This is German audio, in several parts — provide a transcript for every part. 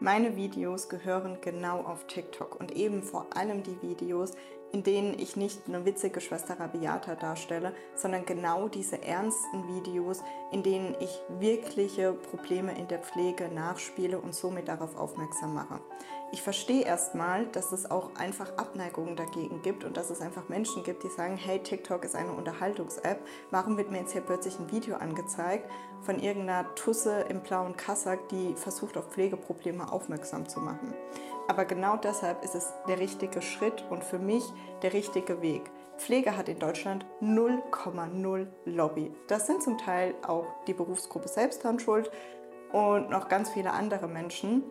Meine Videos gehören genau auf TikTok und eben vor allem die Videos, in denen ich nicht eine witzige Schwester Rabiata darstelle, sondern genau diese ernsten Videos, in denen ich wirkliche Probleme in der Pflege nachspiele und somit darauf aufmerksam mache. Ich verstehe erstmal, dass es auch einfach Abneigungen dagegen gibt und dass es einfach Menschen gibt, die sagen, hey, TikTok ist eine Unterhaltungs-App, warum wird mir jetzt hier plötzlich ein Video angezeigt von irgendeiner Tusse im blauen Kassack, die versucht auf Pflegeprobleme aufmerksam zu machen. Aber genau deshalb ist es der richtige Schritt und für mich der richtige Weg. Pflege hat in Deutschland 0,0 Lobby. Das sind zum Teil auch die Berufsgruppe selbst dran schuld und noch ganz viele andere Menschen.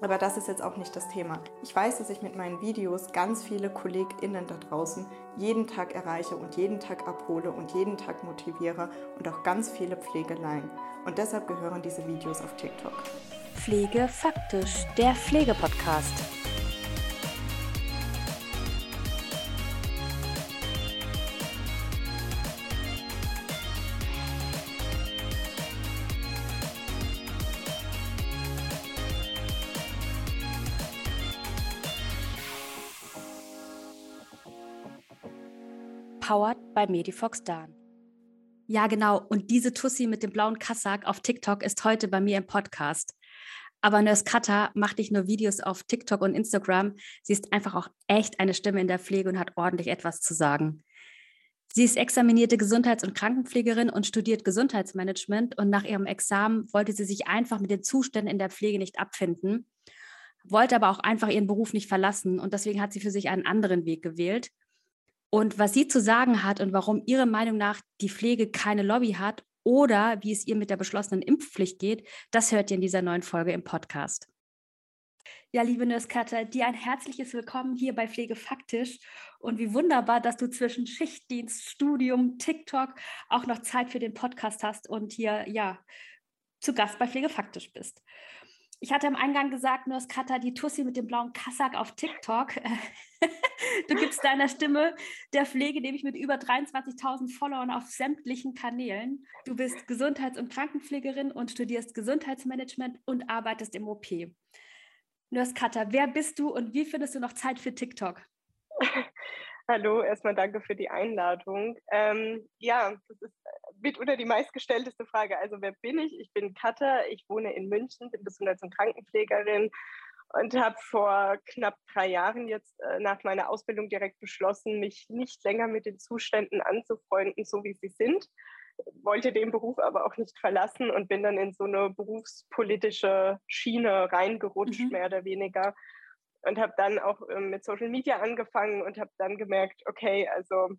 Aber das ist jetzt auch nicht das Thema. Ich weiß, dass ich mit meinen Videos ganz viele KollegInnen da draußen jeden Tag erreiche und jeden Tag abhole und jeden Tag motiviere und auch ganz viele Pflegeleien. Und deshalb gehören diese Videos auf TikTok. Pflege faktisch, der Pflegepodcast. Powered by Medifox Dan. Ja, genau. Und diese Tussi mit dem blauen Kassak auf TikTok ist heute bei mir im Podcast. Aber Nurse Cutter macht nicht nur Videos auf TikTok und Instagram, sie ist einfach auch echt eine Stimme in der Pflege und hat ordentlich etwas zu sagen. Sie ist examinierte Gesundheits- und Krankenpflegerin und studiert Gesundheitsmanagement und nach ihrem Examen wollte sie sich einfach mit den Zuständen in der Pflege nicht abfinden, wollte aber auch einfach ihren Beruf nicht verlassen und deswegen hat sie für sich einen anderen Weg gewählt und was sie zu sagen hat und warum ihrer Meinung nach die Pflege keine Lobby hat oder wie es ihr mit der beschlossenen Impfpflicht geht, das hört ihr in dieser neuen Folge im Podcast. Ja, liebe Nurse dir ein herzliches Willkommen hier bei Pflege Faktisch. Und wie wunderbar, dass du zwischen Schichtdienst, Studium, TikTok auch noch Zeit für den Podcast hast und hier ja zu Gast bei Pflege Faktisch bist. Ich hatte am Eingang gesagt, Cutter, die Tussi mit dem blauen Kassack auf TikTok. du gibst deiner Stimme der Pflege, nämlich mit über 23.000 Followern auf sämtlichen Kanälen. Du bist Gesundheits- und Krankenpflegerin und studierst Gesundheitsmanagement und arbeitest im OP. Nurse Cutter, wer bist du und wie findest du noch Zeit für TikTok? Hallo, erstmal danke für die Einladung. Ähm, ja, das ist mitunter die meistgestellteste Frage. Also wer bin ich? Ich bin Katha, ich wohne in München, bin Gesundheits- und Krankenpflegerin und habe vor knapp drei Jahren jetzt äh, nach meiner Ausbildung direkt beschlossen, mich nicht länger mit den Zuständen anzufreunden, so wie sie sind. Wollte den Beruf aber auch nicht verlassen und bin dann in so eine berufspolitische Schiene reingerutscht, mhm. mehr oder weniger und habe dann auch ähm, mit Social Media angefangen und habe dann gemerkt, okay, also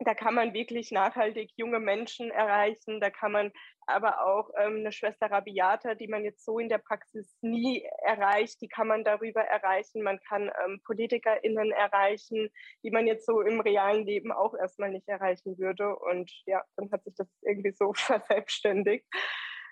da kann man wirklich nachhaltig junge Menschen erreichen. Da kann man aber auch ähm, eine Schwester Rabiata, die man jetzt so in der Praxis nie erreicht, die kann man darüber erreichen. Man kann ähm, PolitikerInnen erreichen, die man jetzt so im realen Leben auch erstmal nicht erreichen würde. Und ja, dann hat sich das irgendwie so verselbstständigt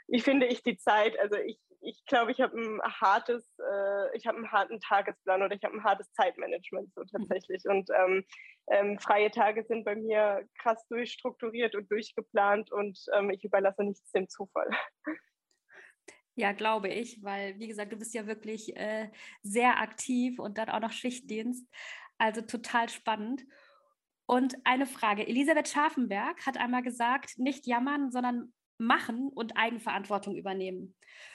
wie finde ich die Zeit? Also ich, ich glaube, ich habe ein hartes, äh, ich habe einen harten Tagesplan oder ich habe ein hartes Zeitmanagement so mhm. tatsächlich. Und ähm, ähm, freie Tage sind bei mir krass durchstrukturiert und durchgeplant und ähm, ich überlasse nichts dem Zufall. Ja, glaube ich, weil, wie gesagt, du bist ja wirklich äh, sehr aktiv und dann auch noch Schichtdienst. Also total spannend. Und eine Frage. Elisabeth Scharfenberg hat einmal gesagt, nicht jammern, sondern machen und Eigenverantwortung übernehmen.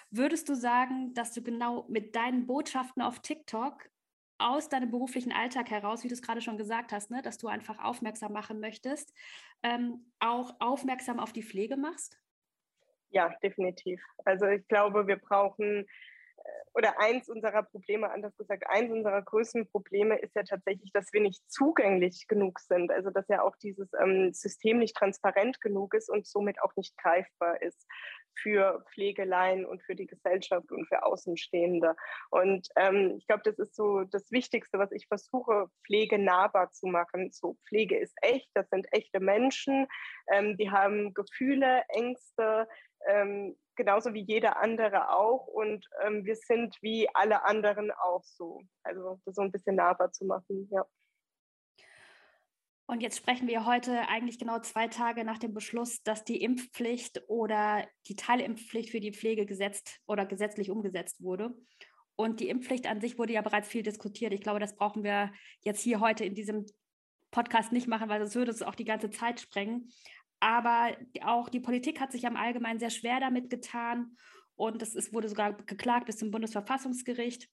Würdest du sagen, dass du genau mit deinen Botschaften auf TikTok aus deinem beruflichen Alltag heraus, wie du es gerade schon gesagt hast, ne, dass du einfach aufmerksam machen möchtest, ähm, auch aufmerksam auf die Pflege machst? Ja, definitiv. Also ich glaube, wir brauchen oder eins unserer Probleme, anders gesagt, eins unserer größten Probleme ist ja tatsächlich, dass wir nicht zugänglich genug sind. Also dass ja auch dieses ähm, System nicht transparent genug ist und somit auch nicht greifbar ist für Pflegeleien und für die Gesellschaft und für Außenstehende. Und ähm, ich glaube, das ist so das Wichtigste, was ich versuche, Pflege nahbar zu machen. So, Pflege ist echt, das sind echte Menschen, ähm, die haben Gefühle, Ängste, ähm, genauso wie jeder andere auch. Und ähm, wir sind wie alle anderen auch so. Also das so ein bisschen nahbar zu machen, ja. Und jetzt sprechen wir heute eigentlich genau zwei Tage nach dem Beschluss, dass die Impfpflicht oder die Teilimpfpflicht für die Pflege gesetzt oder gesetzlich umgesetzt wurde. Und die Impfpflicht an sich wurde ja bereits viel diskutiert. Ich glaube, das brauchen wir jetzt hier heute in diesem Podcast nicht machen, weil sonst würde es auch die ganze Zeit sprengen. Aber auch die Politik hat sich am Allgemeinen sehr schwer damit getan und es ist, wurde sogar geklagt bis zum Bundesverfassungsgericht.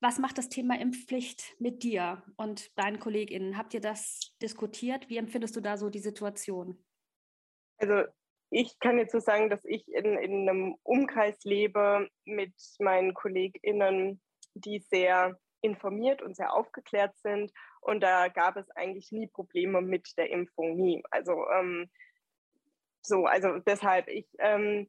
Was macht das Thema Impfpflicht mit dir und deinen KollegInnen? Habt ihr das diskutiert? Wie empfindest du da so die Situation? Also ich kann jetzt so sagen, dass ich in, in einem Umkreis lebe mit meinen KollegInnen, die sehr informiert und sehr aufgeklärt sind. Und da gab es eigentlich nie Probleme mit der Impfung, nie. Also ähm, so, also deshalb, ich, ähm,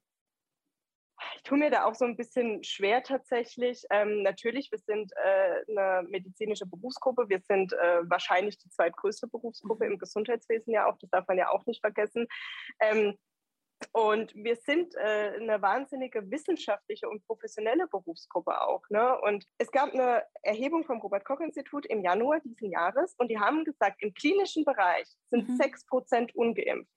ich tue mir da auch so ein bisschen schwer tatsächlich. Ähm, natürlich, wir sind äh, eine medizinische Berufsgruppe. Wir sind äh, wahrscheinlich die zweitgrößte Berufsgruppe im Gesundheitswesen ja auch. Das darf man ja auch nicht vergessen. Ähm, und wir sind äh, eine wahnsinnige wissenschaftliche und professionelle Berufsgruppe auch. Ne? Und es gab eine Erhebung vom Robert-Koch-Institut im Januar diesen Jahres und die haben gesagt, im klinischen Bereich sind mhm. 6 Prozent ungeimpft.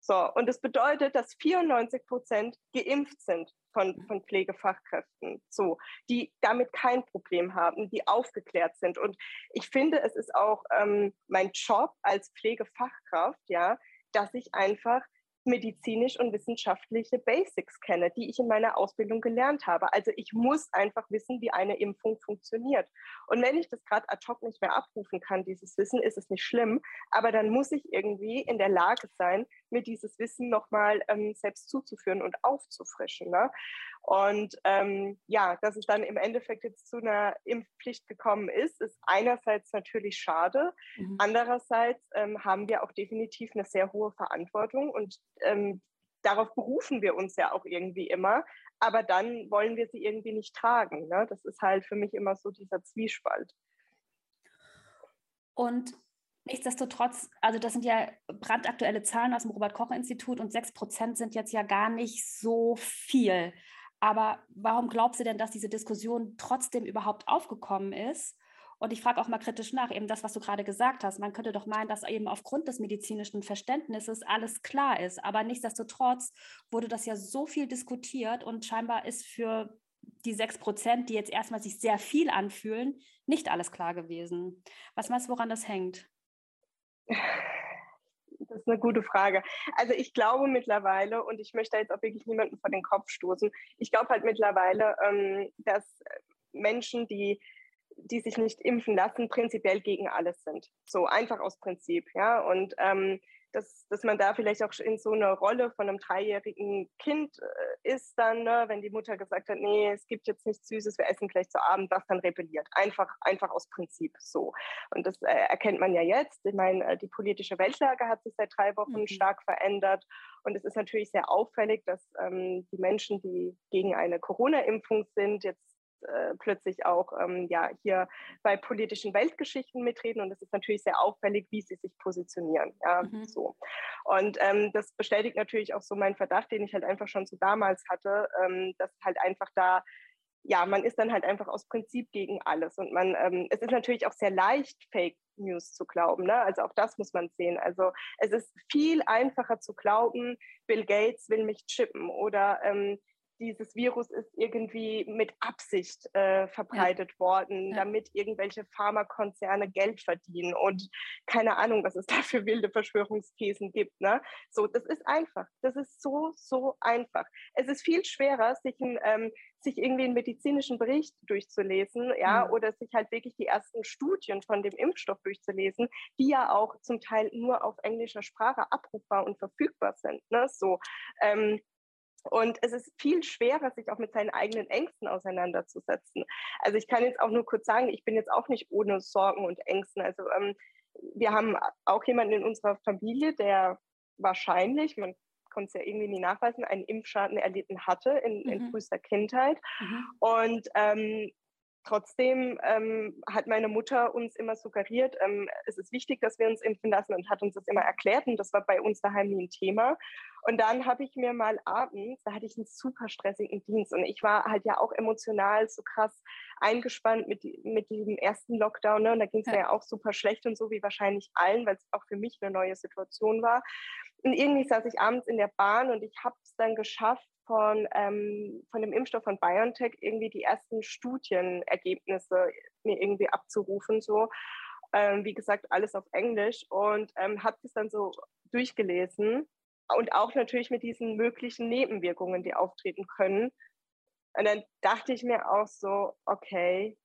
So, und das bedeutet, dass 94 Prozent geimpft sind von, von Pflegefachkräften, so, die damit kein Problem haben, die aufgeklärt sind. Und ich finde, es ist auch ähm, mein Job als Pflegefachkraft, ja, dass ich einfach medizinisch und wissenschaftliche Basics kenne, die ich in meiner Ausbildung gelernt habe. Also ich muss einfach wissen, wie eine Impfung funktioniert. Und wenn ich das gerade ad hoc nicht mehr abrufen kann, dieses Wissen, ist es nicht schlimm. Aber dann muss ich irgendwie in der Lage sein, mir dieses Wissen nochmal ähm, selbst zuzuführen und aufzufrischen. Ne? Und ähm, ja, dass es dann im Endeffekt jetzt zu einer Impfpflicht gekommen ist, ist einerseits natürlich schade. Mhm. Andererseits ähm, haben wir auch definitiv eine sehr hohe Verantwortung und ähm, darauf berufen wir uns ja auch irgendwie immer. Aber dann wollen wir sie irgendwie nicht tragen. Ne? Das ist halt für mich immer so dieser Zwiespalt. Und Nichtsdestotrotz, also das sind ja brandaktuelle Zahlen aus dem Robert-Koch-Institut und 6 Prozent sind jetzt ja gar nicht so viel. Aber warum glaubst du denn, dass diese Diskussion trotzdem überhaupt aufgekommen ist? Und ich frage auch mal kritisch nach, eben das, was du gerade gesagt hast. Man könnte doch meinen, dass eben aufgrund des medizinischen Verständnisses alles klar ist. Aber nichtsdestotrotz wurde das ja so viel diskutiert und scheinbar ist für die sechs Prozent, die jetzt erstmal sich sehr viel anfühlen, nicht alles klar gewesen. Was meinst du, woran das hängt? Das ist eine gute Frage. Also ich glaube mittlerweile, und ich möchte jetzt auch wirklich niemanden vor den Kopf stoßen, ich glaube halt mittlerweile, ähm, dass Menschen, die, die sich nicht impfen lassen, prinzipiell gegen alles sind. So einfach aus Prinzip, ja. Und ähm, dass, dass man da vielleicht auch in so einer Rolle von einem dreijährigen Kind äh, ist dann, ne, wenn die Mutter gesagt hat, nee, es gibt jetzt nichts Süßes, wir essen gleich zu Abend, was dann rebelliert. Einfach, einfach aus Prinzip so. Und das äh, erkennt man ja jetzt. Ich meine, äh, die politische Weltlage hat sich seit drei Wochen mhm. stark verändert. Und es ist natürlich sehr auffällig, dass ähm, die Menschen, die gegen eine Corona-Impfung sind, jetzt äh, plötzlich auch ähm, ja, hier bei politischen Weltgeschichten mitreden. Und es ist natürlich sehr auffällig, wie sie sich positionieren. Ja, mhm. so. Und ähm, das bestätigt natürlich auch so meinen Verdacht, den ich halt einfach schon so damals hatte, ähm, dass halt einfach da ja, man ist dann halt einfach aus Prinzip gegen alles. Und man, ähm, es ist natürlich auch sehr leicht, Fake News zu glauben. Ne? Also auch das muss man sehen. Also es ist viel einfacher zu glauben, Bill Gates will mich chippen oder ähm, dieses Virus ist irgendwie mit Absicht äh, verbreitet ja. worden, ja. damit irgendwelche Pharmakonzerne Geld verdienen und keine Ahnung, was es da für wilde Verschwörungsthesen gibt. Ne? So, das ist einfach. Das ist so, so einfach. Es ist viel schwerer, sich, ein, ähm, sich irgendwie einen medizinischen Bericht durchzulesen, ja, mhm. oder sich halt wirklich die ersten Studien von dem Impfstoff durchzulesen, die ja auch zum Teil nur auf englischer Sprache abrufbar und verfügbar sind. Ne? So, ähm, und es ist viel schwerer, sich auch mit seinen eigenen Ängsten auseinanderzusetzen. Also ich kann jetzt auch nur kurz sagen, ich bin jetzt auch nicht ohne Sorgen und Ängsten. Also ähm, wir haben auch jemanden in unserer Familie, der wahrscheinlich, man konnte es ja irgendwie nie nachweisen, einen Impfschaden erlitten hatte in, mhm. in frühester Kindheit. Mhm. Und ähm, Trotzdem ähm, hat meine Mutter uns immer suggeriert, ähm, es ist wichtig, dass wir uns impfen lassen und hat uns das immer erklärt und das war bei uns daheim nie ein Thema. Und dann habe ich mir mal abends, da hatte ich einen super stressigen Dienst und ich war halt ja auch emotional so krass eingespannt mit, mit diesem ersten Lockdown ne? und da ging es ja. mir ja auch super schlecht und so wie wahrscheinlich allen, weil es auch für mich eine neue Situation war. Und irgendwie saß ich abends in der Bahn und ich habe es dann geschafft, von, ähm, von dem Impfstoff von BioNTech irgendwie die ersten Studienergebnisse mir irgendwie abzurufen. So. Ähm, wie gesagt, alles auf Englisch und ähm, habe das dann so durchgelesen und auch natürlich mit diesen möglichen Nebenwirkungen, die auftreten können. Und dann dachte ich mir auch so, okay,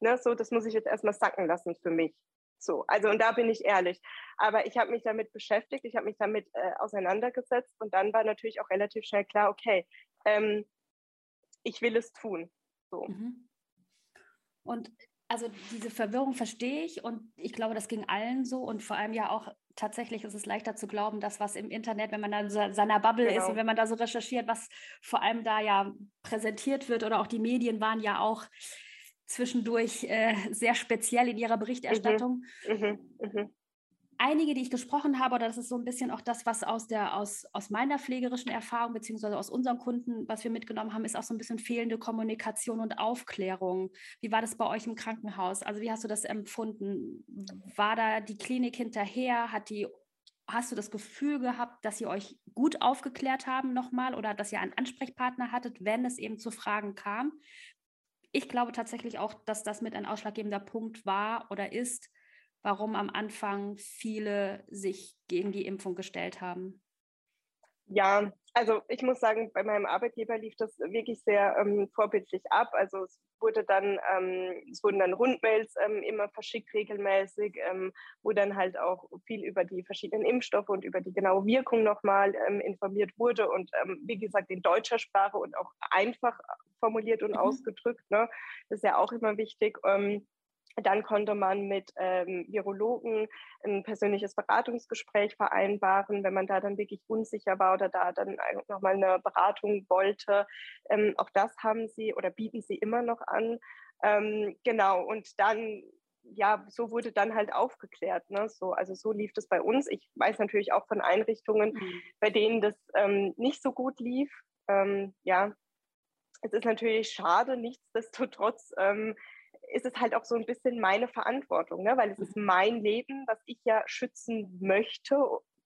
ne, so, das muss ich jetzt erstmal sacken lassen für mich. So, also und da bin ich ehrlich. Aber ich habe mich damit beschäftigt, ich habe mich damit äh, auseinandergesetzt und dann war natürlich auch relativ schnell klar, okay, ähm, ich will es tun. So. Mhm. Und also diese Verwirrung verstehe ich und ich glaube, das ging allen so und vor allem ja auch tatsächlich ist es leichter zu glauben, dass was im Internet, wenn man da in seiner Bubble genau. ist und wenn man da so recherchiert, was vor allem da ja präsentiert wird oder auch die Medien waren ja auch zwischendurch äh, sehr speziell in ihrer Berichterstattung. Mhm. Mhm. Mhm. Einige, die ich gesprochen habe, oder das ist so ein bisschen auch das, was aus, der, aus, aus meiner pflegerischen Erfahrung, beziehungsweise aus unseren Kunden, was wir mitgenommen haben, ist auch so ein bisschen fehlende Kommunikation und Aufklärung. Wie war das bei euch im Krankenhaus? Also wie hast du das empfunden? War da die Klinik hinterher? Hat die hast du das Gefühl gehabt, dass sie euch gut aufgeklärt haben nochmal oder dass ihr einen Ansprechpartner hattet, wenn es eben zu Fragen kam? Ich glaube tatsächlich auch, dass das mit ein ausschlaggebender Punkt war oder ist, warum am Anfang viele sich gegen die Impfung gestellt haben. Ja, also ich muss sagen, bei meinem Arbeitgeber lief das wirklich sehr ähm, vorbildlich ab. Also es wurde dann, ähm, es wurden dann Rundmails ähm, immer verschickt regelmäßig, ähm, wo dann halt auch viel über die verschiedenen Impfstoffe und über die genaue Wirkung nochmal ähm, informiert wurde und ähm, wie gesagt in deutscher Sprache und auch einfach formuliert und mhm. ausgedrückt. Ne? Das ist ja auch immer wichtig. Ähm, dann konnte man mit ähm, Virologen ein persönliches Beratungsgespräch vereinbaren, wenn man da dann wirklich unsicher war oder da dann nochmal eine Beratung wollte. Ähm, auch das haben sie oder bieten sie immer noch an. Ähm, genau, und dann ja, so wurde dann halt aufgeklärt. Ne? So, also so lief das bei uns. Ich weiß natürlich auch von Einrichtungen, mhm. bei denen das ähm, nicht so gut lief. Ähm, ja, es ist natürlich schade, nichtsdestotrotz ähm, ist es halt auch so ein bisschen meine Verantwortung, ne? weil es ist mhm. mein Leben, was ich ja schützen möchte.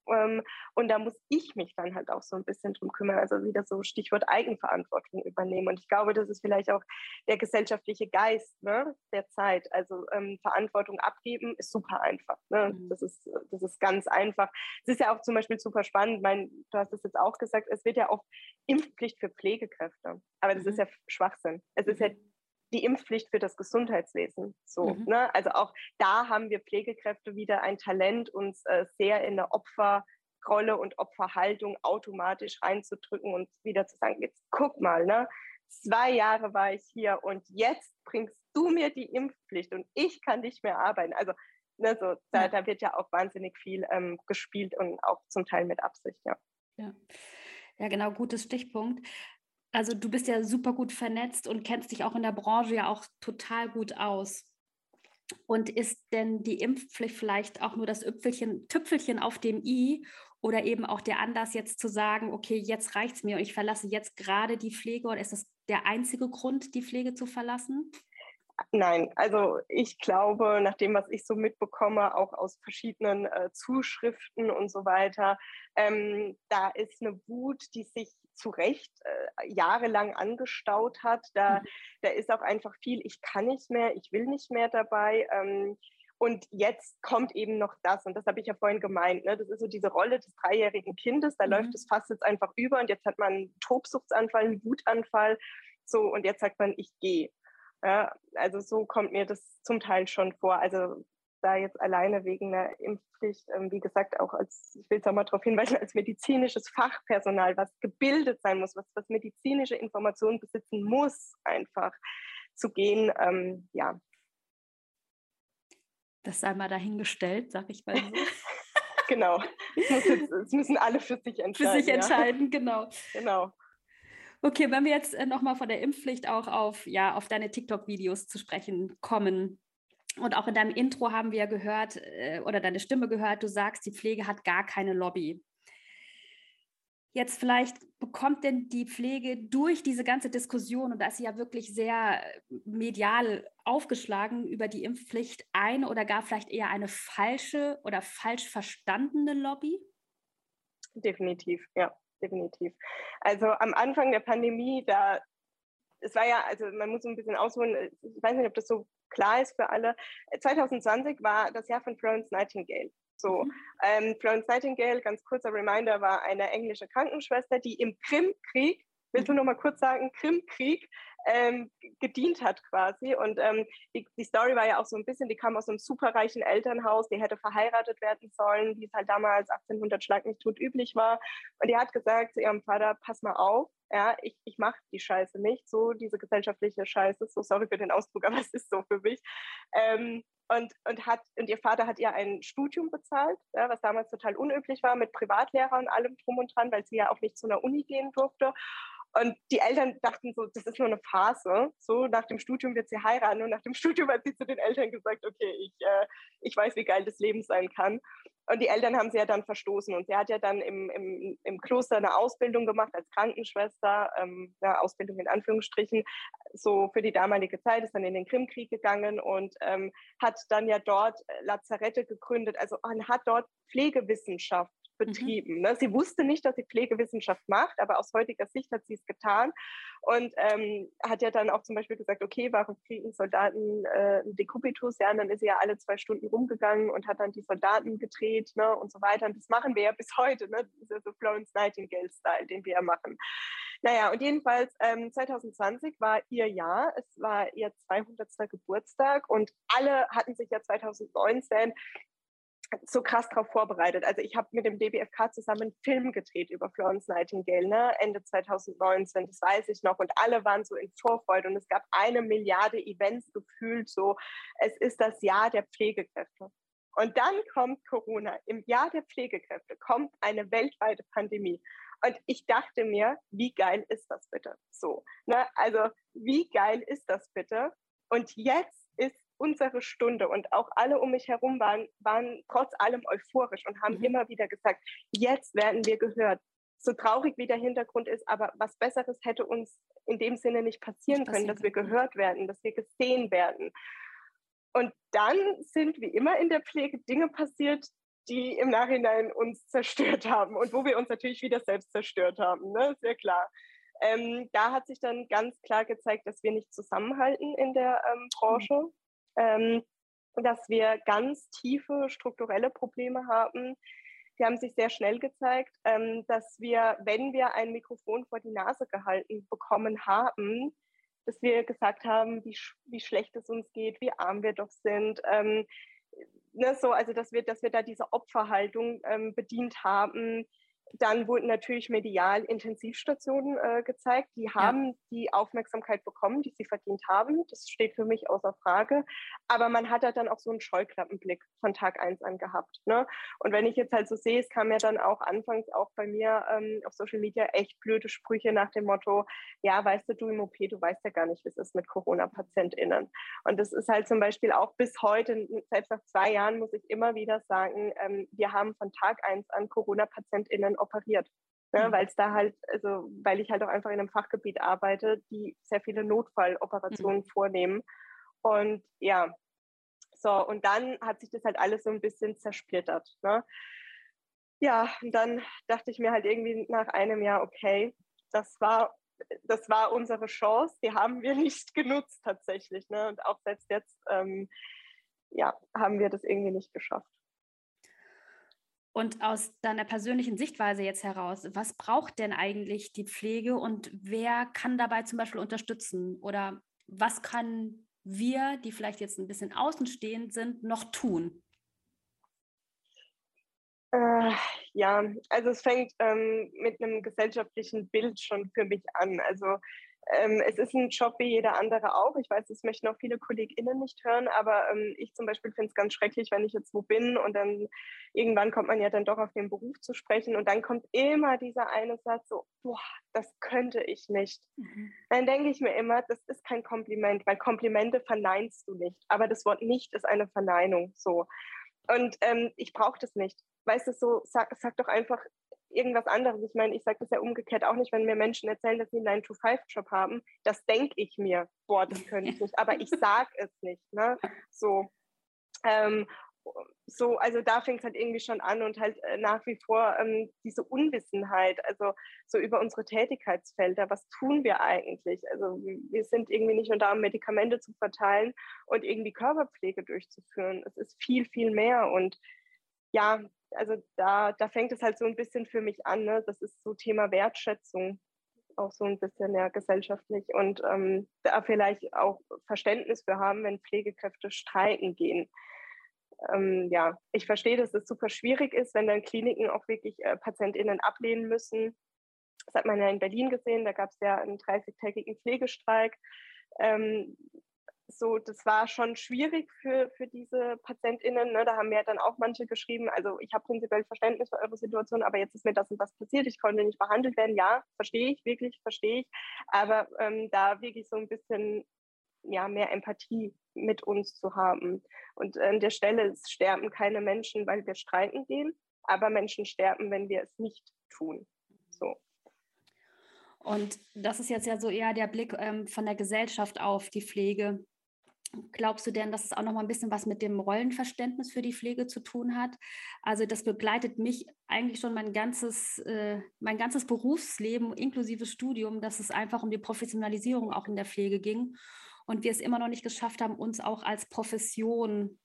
Ähm, und da muss ich mich dann halt auch so ein bisschen drum kümmern. Also wieder so Stichwort Eigenverantwortung übernehmen. Und ich glaube, das ist vielleicht auch der gesellschaftliche Geist ne, der Zeit. Also ähm, Verantwortung abgeben ist super einfach. Ne? Mhm. Das, ist, das ist ganz einfach. Es ist ja auch zum Beispiel super spannend. Mein, du hast es jetzt auch gesagt, es wird ja oft Impfpflicht für Pflegekräfte. Aber das mhm. ist ja Schwachsinn. Es ist ja mhm die Impfpflicht für das Gesundheitswesen. So, mhm. ne? Also auch da haben wir Pflegekräfte wieder ein Talent, uns äh, sehr in der Opferrolle und Opferhaltung automatisch reinzudrücken und wieder zu sagen, jetzt guck mal, ne? zwei Jahre war ich hier und jetzt bringst du mir die Impfpflicht und ich kann nicht mehr arbeiten. Also ne, so, da, ja. da wird ja auch wahnsinnig viel ähm, gespielt und auch zum Teil mit Absicht, ja. Ja. Ja, genau, gutes Stichpunkt. Also du bist ja super gut vernetzt und kennst dich auch in der Branche ja auch total gut aus. Und ist denn die Impfpflicht vielleicht auch nur das Üpfelchen, Tüpfelchen auf dem i oder eben auch der Anlass jetzt zu sagen, okay, jetzt reicht es mir und ich verlasse jetzt gerade die Pflege oder ist das der einzige Grund, die Pflege zu verlassen? Nein, also ich glaube, nach dem, was ich so mitbekomme, auch aus verschiedenen äh, Zuschriften und so weiter, ähm, da ist eine Wut, die sich zu Recht äh, jahrelang angestaut hat. Da, mhm. da ist auch einfach viel, ich kann nicht mehr, ich will nicht mehr dabei. Ähm, und jetzt kommt eben noch das, und das habe ich ja vorhin gemeint, ne? das ist so diese Rolle des dreijährigen Kindes, da mhm. läuft es fast jetzt einfach über und jetzt hat man einen Tobsuchtsanfall, einen Wutanfall, so und jetzt sagt man, ich gehe. Ja, also so kommt mir das zum Teil schon vor. Also da jetzt alleine wegen einer Impfpflicht, ähm, wie gesagt, auch als, ich will es auch mal darauf hinweisen, als medizinisches Fachpersonal, was gebildet sein muss, was, was medizinische Informationen besitzen muss, einfach zu gehen, ähm, ja. Das sei mal dahingestellt, sag ich mal so. genau. Es, müssen alle für sich entscheiden. Für sich entscheiden, ja. genau. Genau. Okay, wenn wir jetzt äh, nochmal von der Impfpflicht auch auf, ja, auf deine TikTok-Videos zu sprechen kommen. Und auch in deinem Intro haben wir gehört äh, oder deine Stimme gehört, du sagst, die Pflege hat gar keine Lobby. Jetzt vielleicht bekommt denn die Pflege durch diese ganze Diskussion, und da ist sie ja wirklich sehr medial aufgeschlagen über die Impfpflicht, eine oder gar vielleicht eher eine falsche oder falsch verstandene Lobby? Definitiv, ja. Definitiv. Also am Anfang der Pandemie, da es war ja, also man muss so ein bisschen ausholen, ich weiß nicht, ob das so klar ist für alle. 2020 war das Jahr von Florence Nightingale. So, mhm. ähm, Florence Nightingale, ganz kurzer Reminder, war eine englische Krankenschwester, die im Krimkrieg, willst du mhm. noch mal kurz sagen, Krimkrieg, ähm, gedient hat quasi. Und ähm, die, die, Story war ja auch so ein bisschen, die kam aus einem superreichen Elternhaus, die hätte verheiratet werden sollen, wie es halt damals 1800 Schlag nicht tot üblich war. Und die hat gesagt zu ihrem Vater, pass mal auf, ja, ich, ich mache die Scheiße nicht, so diese gesellschaftliche Scheiße, so sorry für den Ausdruck, aber es ist so für mich. Ähm, und, und, hat, und ihr Vater hat ihr ein Studium bezahlt, ja, was damals total unüblich war, mit Privatlehrer und allem drum und dran, weil sie ja auch nicht zu einer Uni gehen durfte. Und die Eltern dachten so, das ist nur eine Phase. So, nach dem Studium wird sie heiraten. Und nach dem Studium hat sie zu den Eltern gesagt, okay, ich, äh, ich weiß, wie geil das Leben sein kann. Und die Eltern haben sie ja dann verstoßen. Und sie hat ja dann im, im, im Kloster eine Ausbildung gemacht als Krankenschwester, ähm, eine Ausbildung in Anführungsstrichen, so für die damalige Zeit, ist dann in den Krimkrieg gegangen und ähm, hat dann ja dort Lazarette gegründet. Also man hat dort Pflegewissenschaft. Betrieben. Mhm. Sie wusste nicht, dass sie Pflegewissenschaft macht, aber aus heutiger Sicht hat sie es getan und ähm, hat ja dann auch zum Beispiel gesagt, okay, warum kriegen Soldaten äh, Dekubitus? Ja, und dann ist sie ja alle zwei Stunden rumgegangen und hat dann die Soldaten gedreht ne, und so weiter. Und das machen wir ja bis heute. Ne? Das ist ja so Florence Nightingale-Style, den wir ja machen. Naja, und jedenfalls ähm, 2020 war ihr Jahr, es war ihr 200. Geburtstag und alle hatten sich ja 2019 so krass darauf vorbereitet. Also ich habe mit dem DBFK zusammen einen Film gedreht über Florence Nightingale, ne? Ende 2019, das weiß ich noch. Und alle waren so in Vorfreude und es gab eine Milliarde Events gefühlt so. Es ist das Jahr der Pflegekräfte. Und dann kommt Corona. Im Jahr der Pflegekräfte kommt eine weltweite Pandemie. Und ich dachte mir, wie geil ist das bitte? So, ne? Also wie geil ist das bitte? Und jetzt ist unsere Stunde und auch alle um mich herum waren, waren trotz allem euphorisch und haben mhm. immer wieder gesagt, jetzt werden wir gehört. So traurig wie der Hintergrund ist, aber was Besseres hätte uns in dem Sinne nicht passieren können, dass wir gehört werden, dass wir gesehen werden. Und dann sind wie immer in der Pflege Dinge passiert, die im Nachhinein uns zerstört haben und wo wir uns natürlich wieder selbst zerstört haben, ne? sehr klar. Ähm, da hat sich dann ganz klar gezeigt, dass wir nicht zusammenhalten in der ähm, Branche. Mhm ähm, dass wir ganz tiefe strukturelle Probleme haben. Die haben sich sehr schnell gezeigt, ähm, dass wir, wenn wir ein Mikrofon vor die Nase gehalten bekommen haben, dass wir gesagt haben, wie, wie schlecht es uns geht, wie arm wir doch sind. Ähm, ne, so, also dass wir, dass wir da diese Opferhaltung ähm, bedient haben, dann wurden natürlich medial Intensivstationen äh, gezeigt. Die haben ja. die Aufmerksamkeit bekommen, die sie verdient haben. Das steht für mich außer Frage. Aber man hat halt dann auch so einen Scheuklappenblick von Tag eins an gehabt. Ne? Und wenn ich jetzt halt so sehe, es kam ja dann auch anfangs auch bei mir ähm, auf Social Media echt blöde Sprüche nach dem Motto, ja, weißt du, du im OP, du weißt ja gar nicht, wie es ist mit Corona-PatientInnen. Und das ist halt zum Beispiel auch bis heute, selbst nach zwei Jahren muss ich immer wieder sagen, ähm, wir haben von Tag eins an Corona-PatientInnen operiert. Ne, mhm. weil es da halt, also weil ich halt auch einfach in einem Fachgebiet arbeite, die sehr viele Notfalloperationen mhm. vornehmen. Und ja, so, und dann hat sich das halt alles so ein bisschen zersplittert. Ne? Ja, und dann dachte ich mir halt irgendwie nach einem Jahr, okay, das war, das war unsere Chance, die haben wir nicht genutzt tatsächlich. Ne? Und auch selbst jetzt, ähm, ja, haben wir das irgendwie nicht geschafft. Und aus deiner persönlichen Sichtweise jetzt heraus, was braucht denn eigentlich die Pflege und wer kann dabei zum Beispiel unterstützen? Oder was kann wir, die vielleicht jetzt ein bisschen außenstehend sind, noch tun? Äh, ja, also es fängt ähm, mit einem gesellschaftlichen Bild schon für mich an. Also ähm, es ist ein Job wie jeder andere auch. Ich weiß, das möchten auch viele KollegInnen nicht hören, aber ähm, ich zum Beispiel finde es ganz schrecklich, wenn ich jetzt wo bin und dann irgendwann kommt man ja dann doch auf den Beruf zu sprechen und dann kommt immer dieser eine Satz so, boah, das könnte ich nicht. Mhm. Dann denke ich mir immer, das ist kein Kompliment, weil Komplimente verneinst du nicht, aber das Wort nicht ist eine Verneinung so. Und ähm, ich brauche das nicht. Weißt du, so, sag, sag doch einfach, irgendwas anderes. Ich meine, ich sage das ja umgekehrt auch nicht, wenn mir Menschen erzählen, dass sie einen 9-to-5-Job haben. Das denke ich mir, boah, das könnte ich nicht, aber ich sage es nicht. Ne? So. Ähm, so, also da fängt es halt irgendwie schon an und halt äh, nach wie vor ähm, diese Unwissenheit, also so über unsere Tätigkeitsfelder, was tun wir eigentlich? Also wir sind irgendwie nicht nur da, um Medikamente zu verteilen und irgendwie Körperpflege durchzuführen. Es ist viel, viel mehr und ja, also da, da fängt es halt so ein bisschen für mich an, ne? das ist so Thema Wertschätzung auch so ein bisschen ja gesellschaftlich und ähm, da vielleicht auch Verständnis für haben, wenn Pflegekräfte streiken gehen ähm, ja, ich verstehe, dass es super schwierig ist, wenn dann Kliniken auch wirklich äh, PatientInnen ablehnen müssen. Das hat man ja in Berlin gesehen, da gab es ja einen 30-tägigen Pflegestreik. Ähm, so, das war schon schwierig für, für diese PatientInnen. Ne? Da haben mir dann auch manche geschrieben, also ich habe prinzipiell Verständnis für eure Situation, aber jetzt ist mir das und das passiert, ich konnte nicht behandelt werden. Ja, verstehe ich, wirklich verstehe ich. Aber ähm, da wirklich so ein bisschen ja, mehr Empathie mit uns zu haben. Und an der Stelle sterben keine Menschen, weil wir streiten gehen, aber Menschen sterben, wenn wir es nicht tun. So. Und das ist jetzt ja so eher der Blick ähm, von der Gesellschaft auf die Pflege. Glaubst du denn, dass es auch noch mal ein bisschen was mit dem Rollenverständnis für die Pflege zu tun hat? Also das begleitet mich eigentlich schon mein ganzes, äh, mein ganzes Berufsleben inklusive Studium, dass es einfach um die Professionalisierung auch in der Pflege ging und wir es immer noch nicht geschafft haben, uns auch als Profession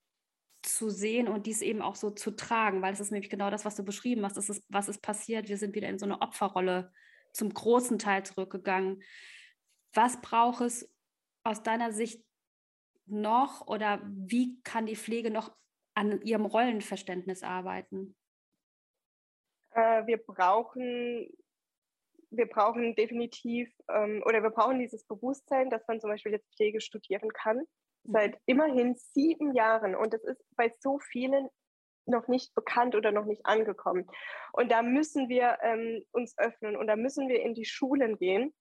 zu sehen und dies eben auch so zu tragen, weil es ist nämlich genau das, was du beschrieben hast. Das ist, was ist passiert? Wir sind wieder in so eine Opferrolle zum großen Teil zurückgegangen. Was braucht es aus deiner Sicht noch oder wie kann die Pflege noch an ihrem Rollenverständnis arbeiten? Äh, wir brauchen wir brauchen definitiv ähm, oder wir brauchen dieses Bewusstsein, dass man zum Beispiel jetzt Pflege studieren kann. Mhm. Seit immerhin sieben Jahren. Und das ist bei so vielen noch nicht bekannt oder noch nicht angekommen. Und da müssen wir ähm, uns öffnen und da müssen wir in die Schulen gehen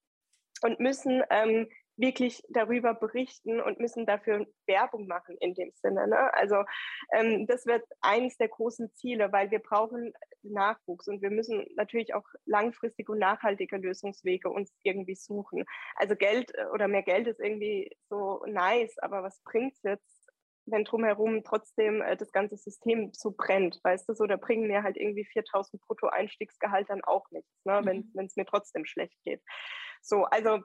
und müssen ähm, wirklich darüber berichten und müssen dafür Werbung machen in dem Sinne. Ne? Also ähm, das wird eines der großen Ziele, weil wir brauchen Nachwuchs und wir müssen natürlich auch langfristige und nachhaltige Lösungswege uns irgendwie suchen. Also Geld äh, oder mehr Geld ist irgendwie so nice, aber was bringt es jetzt, wenn drumherum trotzdem äh, das ganze System so brennt, weißt du, so, da bringen mir halt irgendwie 4000 Brutto-Einstiegsgehalt dann auch nichts, ne, mhm. wenn es mir trotzdem schlecht geht. So, also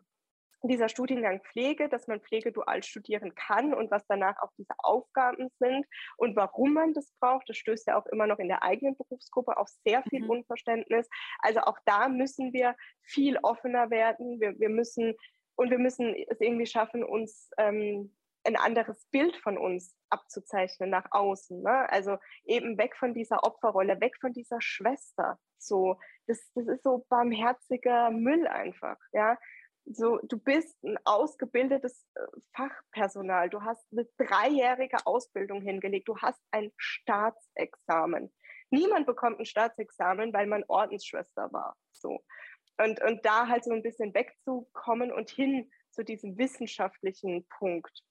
dieser Studiengang Pflege, dass man Pflege dual studieren kann und was danach auch diese Aufgaben sind und warum man das braucht. Das stößt ja auch immer noch in der eigenen Berufsgruppe auf sehr viel mhm. Unverständnis. Also auch da müssen wir viel offener werden. Wir, wir müssen und wir müssen es irgendwie schaffen, uns ähm, ein anderes Bild von uns abzuzeichnen nach außen. Ne? Also eben weg von dieser Opferrolle, weg von dieser Schwester. So, das, das ist so barmherziger Müll einfach. Ja, so, du bist ein ausgebildetes äh, Fachpersonal, du hast eine dreijährige Ausbildung hingelegt, du hast ein Staatsexamen. Niemand bekommt ein Staatsexamen, weil man Ordensschwester war. So. Und, und da halt so ein bisschen wegzukommen und hin zu diesem wissenschaftlichen Punkt.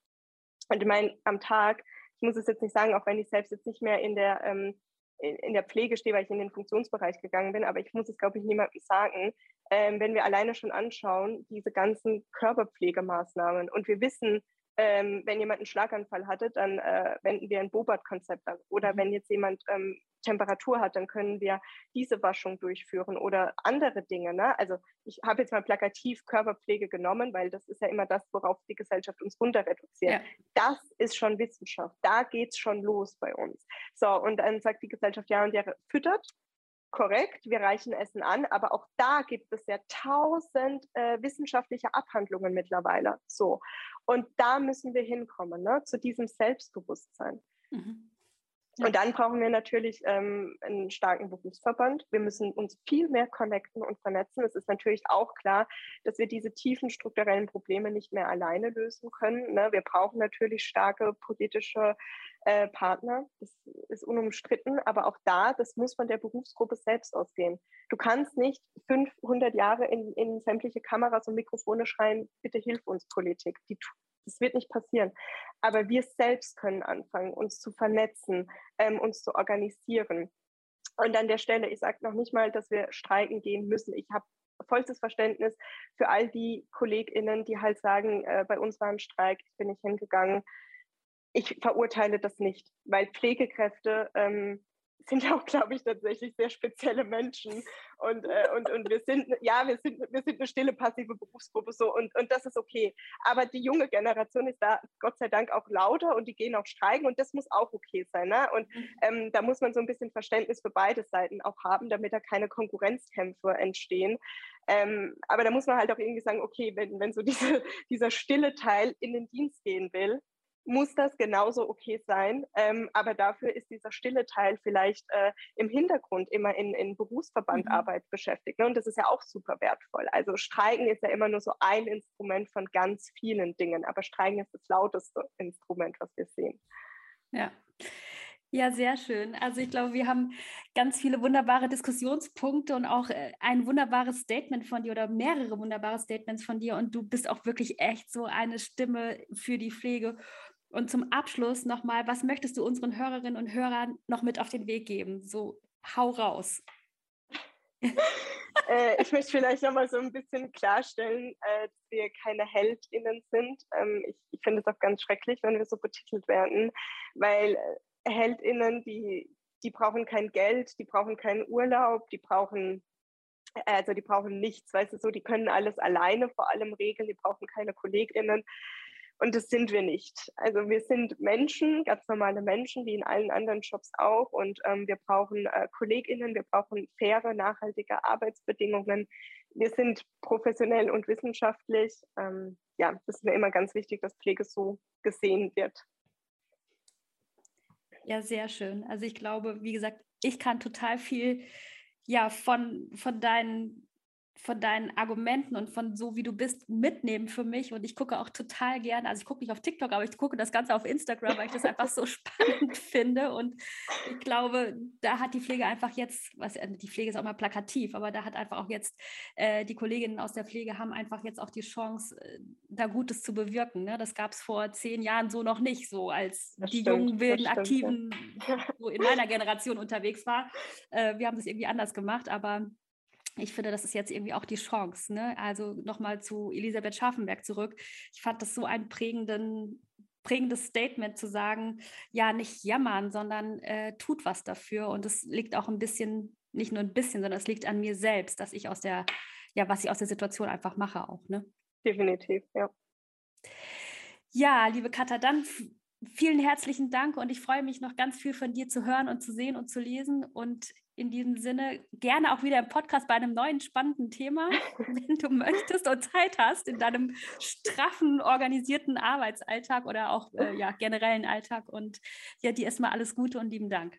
Und ich meine, am Tag, ich muss es jetzt nicht sagen, auch wenn ich selbst jetzt nicht mehr in der, ähm, in, der Pflege stehe, weil ich in den Funktionsbereich gegangen bin, aber ich muss es, glaube ich, niemandem sagen ähm, wenn wir alleine schon anschauen, diese ganzen Körperpflegemaßnahmen. Und wir wissen, ähm, wenn jemand einen Schlaganfall hatte, dann äh, wenden wir ein Bobat-Konzept an. Oder mhm. wenn jetzt jemand ähm, Temperatur hat, dann können wir diese Waschung durchführen oder andere Dinge. Ne? Also ich habe jetzt mal plakativ Körperpflege genommen, weil das ist ja immer das, worauf die Gesellschaft uns runter reduziert. Ja. Das ist schon Wissenschaft. Da geht es schon los bei uns. So, und dann sagt die Gesellschaft, ja, und der füttert korrekt, wir reichen Essen an, aber auch da gibt es ja tausend äh, wissenschaftliche Abhandlungen mittlerweile. So. Und da müssen wir hinkommen, ne, zu diesem Selbstbewusstsein. Mhm. Und dann brauchen wir natürlich ähm, einen starken Berufsverband. Wir müssen uns viel mehr connecten und vernetzen. Es ist natürlich auch klar, dass wir diese tiefen strukturellen Probleme nicht mehr alleine lösen können. Ne? Wir brauchen natürlich starke politische äh, Partner. Das ist unumstritten. Aber auch da, das muss von der Berufsgruppe selbst ausgehen. Du kannst nicht 500 Jahre in, in sämtliche Kameras und Mikrofone schreien, bitte hilf uns Politik. Die das wird nicht passieren. Aber wir selbst können anfangen, uns zu vernetzen, ähm, uns zu organisieren. Und an der Stelle, ich sage noch nicht mal, dass wir streiken gehen müssen. Ich habe vollstes Verständnis für all die KollegInnen, die halt sagen, äh, bei uns war ein Streik, ich bin nicht hingegangen. ich verurteile das nicht, weil Pflegekräfte ähm, sind ja auch, glaube ich, tatsächlich sehr spezielle Menschen. Und, äh, und, und wir sind, ja, wir sind, wir sind eine stille, passive Berufsgruppe so und, und das ist okay. Aber die junge Generation ist da Gott sei Dank auch lauter und die gehen auch streiken und das muss auch okay sein. Ne? Und mhm. ähm, da muss man so ein bisschen Verständnis für beide Seiten auch haben, damit da keine Konkurrenzkämpfe entstehen. Ähm, aber da muss man halt auch irgendwie sagen, okay, wenn, wenn so diese, dieser stille Teil in den Dienst gehen will, muss das genauso okay sein. Ähm, aber dafür ist dieser stille Teil vielleicht äh, im Hintergrund immer in, in Berufsverbandarbeit mhm. beschäftigt. Ne? Und das ist ja auch super wertvoll. Also Streiken ist ja immer nur so ein Instrument von ganz vielen Dingen. Aber Streiken ist das lauteste Instrument, was wir sehen. Ja. Ja, sehr schön. Also ich glaube, wir haben ganz viele wunderbare Diskussionspunkte und auch äh, ein wunderbares Statement von dir oder mehrere wunderbare Statements von dir. Und du bist auch wirklich echt so eine Stimme für die Pflege. Und zum Abschluss nochmal, was möchtest du unseren Hörerinnen und Hörern noch mit auf den Weg geben? So, hau raus. äh, ich möchte vielleicht nochmal so ein bisschen klarstellen, äh, dass wir keine HeldInnen sind. Ähm, ich, ich finde es auch ganz schrecklich, wenn wir so betitelt werden, weil äh, HeldInnen, die, die brauchen kein Geld, die brauchen keinen Urlaub, die brauchen also die brauchen nichts, weißt du so, die können alles alleine vor allem regeln, die brauchen keine KollegInnen. Und das sind wir nicht. Also wir sind Menschen, ganz normale Menschen, wie in allen anderen Jobs auch. Und ähm, wir brauchen äh, KollegInnen, wir brauchen faire, nachhaltige Arbeitsbedingungen. Wir sind professionell und wissenschaftlich. Ähm, ja, das ist mir immer ganz wichtig, dass Pflege so gesehen wird. Ja, sehr schön. Also ich glaube, wie gesagt, ich kann total viel ja, von, von deinen von deinen Argumenten und von so, wie du bist, mitnehmen für mich. Und ich gucke auch total gerne, also ich gucke nicht auf TikTok, aber ich gucke das Ganze auf Instagram, weil ich das einfach so spannend finde. Und ich glaube, da hat die Pflege einfach jetzt, was äh, die Pflege ist auch mal plakativ, aber da hat einfach auch jetzt äh, die Kolleginnen aus der Pflege haben einfach jetzt auch die Chance, äh, da Gutes zu bewirken. Ne? Das gab es vor zehn Jahren so noch nicht, so als das die stimmt, jungen, wilden, stimmt, Aktiven, ja. so in meiner Generation unterwegs war. Äh, wir haben das irgendwie anders gemacht, aber ich finde, das ist jetzt irgendwie auch die Chance. Ne? Also nochmal zu Elisabeth Scharfenberg zurück. Ich fand das so ein prägendes Statement zu sagen, ja, nicht jammern, sondern äh, tut was dafür. Und es liegt auch ein bisschen, nicht nur ein bisschen, sondern es liegt an mir selbst, dass ich aus der, ja, was ich aus der Situation einfach mache auch. Ne? Definitiv, ja. Ja, liebe Katha, dann vielen herzlichen Dank und ich freue mich noch ganz viel von dir zu hören und zu sehen und zu lesen. Und in diesem Sinne gerne auch wieder im Podcast bei einem neuen spannenden Thema, wenn du möchtest und Zeit hast in deinem straffen, organisierten Arbeitsalltag oder auch äh, ja, generellen Alltag. Und ja, dir erstmal alles Gute und lieben Dank.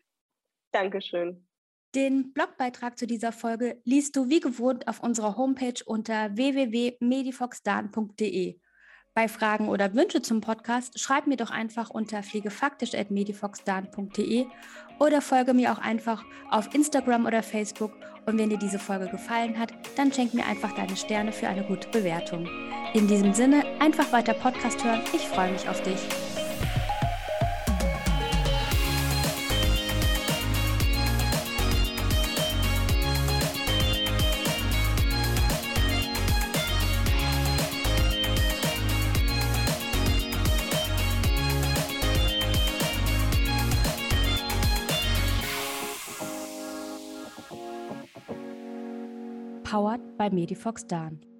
Dankeschön. Den Blogbeitrag zu dieser Folge liest du wie gewohnt auf unserer Homepage unter www.medifoxdan.de. Bei Fragen oder Wünsche zum Podcast schreib mir doch einfach unter pflegefaktisch.medifoxdan.de oder folge mir auch einfach auf Instagram oder Facebook. Und wenn dir diese Folge gefallen hat, dann schenk mir einfach deine Sterne für eine gute Bewertung. In diesem Sinne, einfach weiter Podcast hören. Ich freue mich auf dich. By Medifox Dan.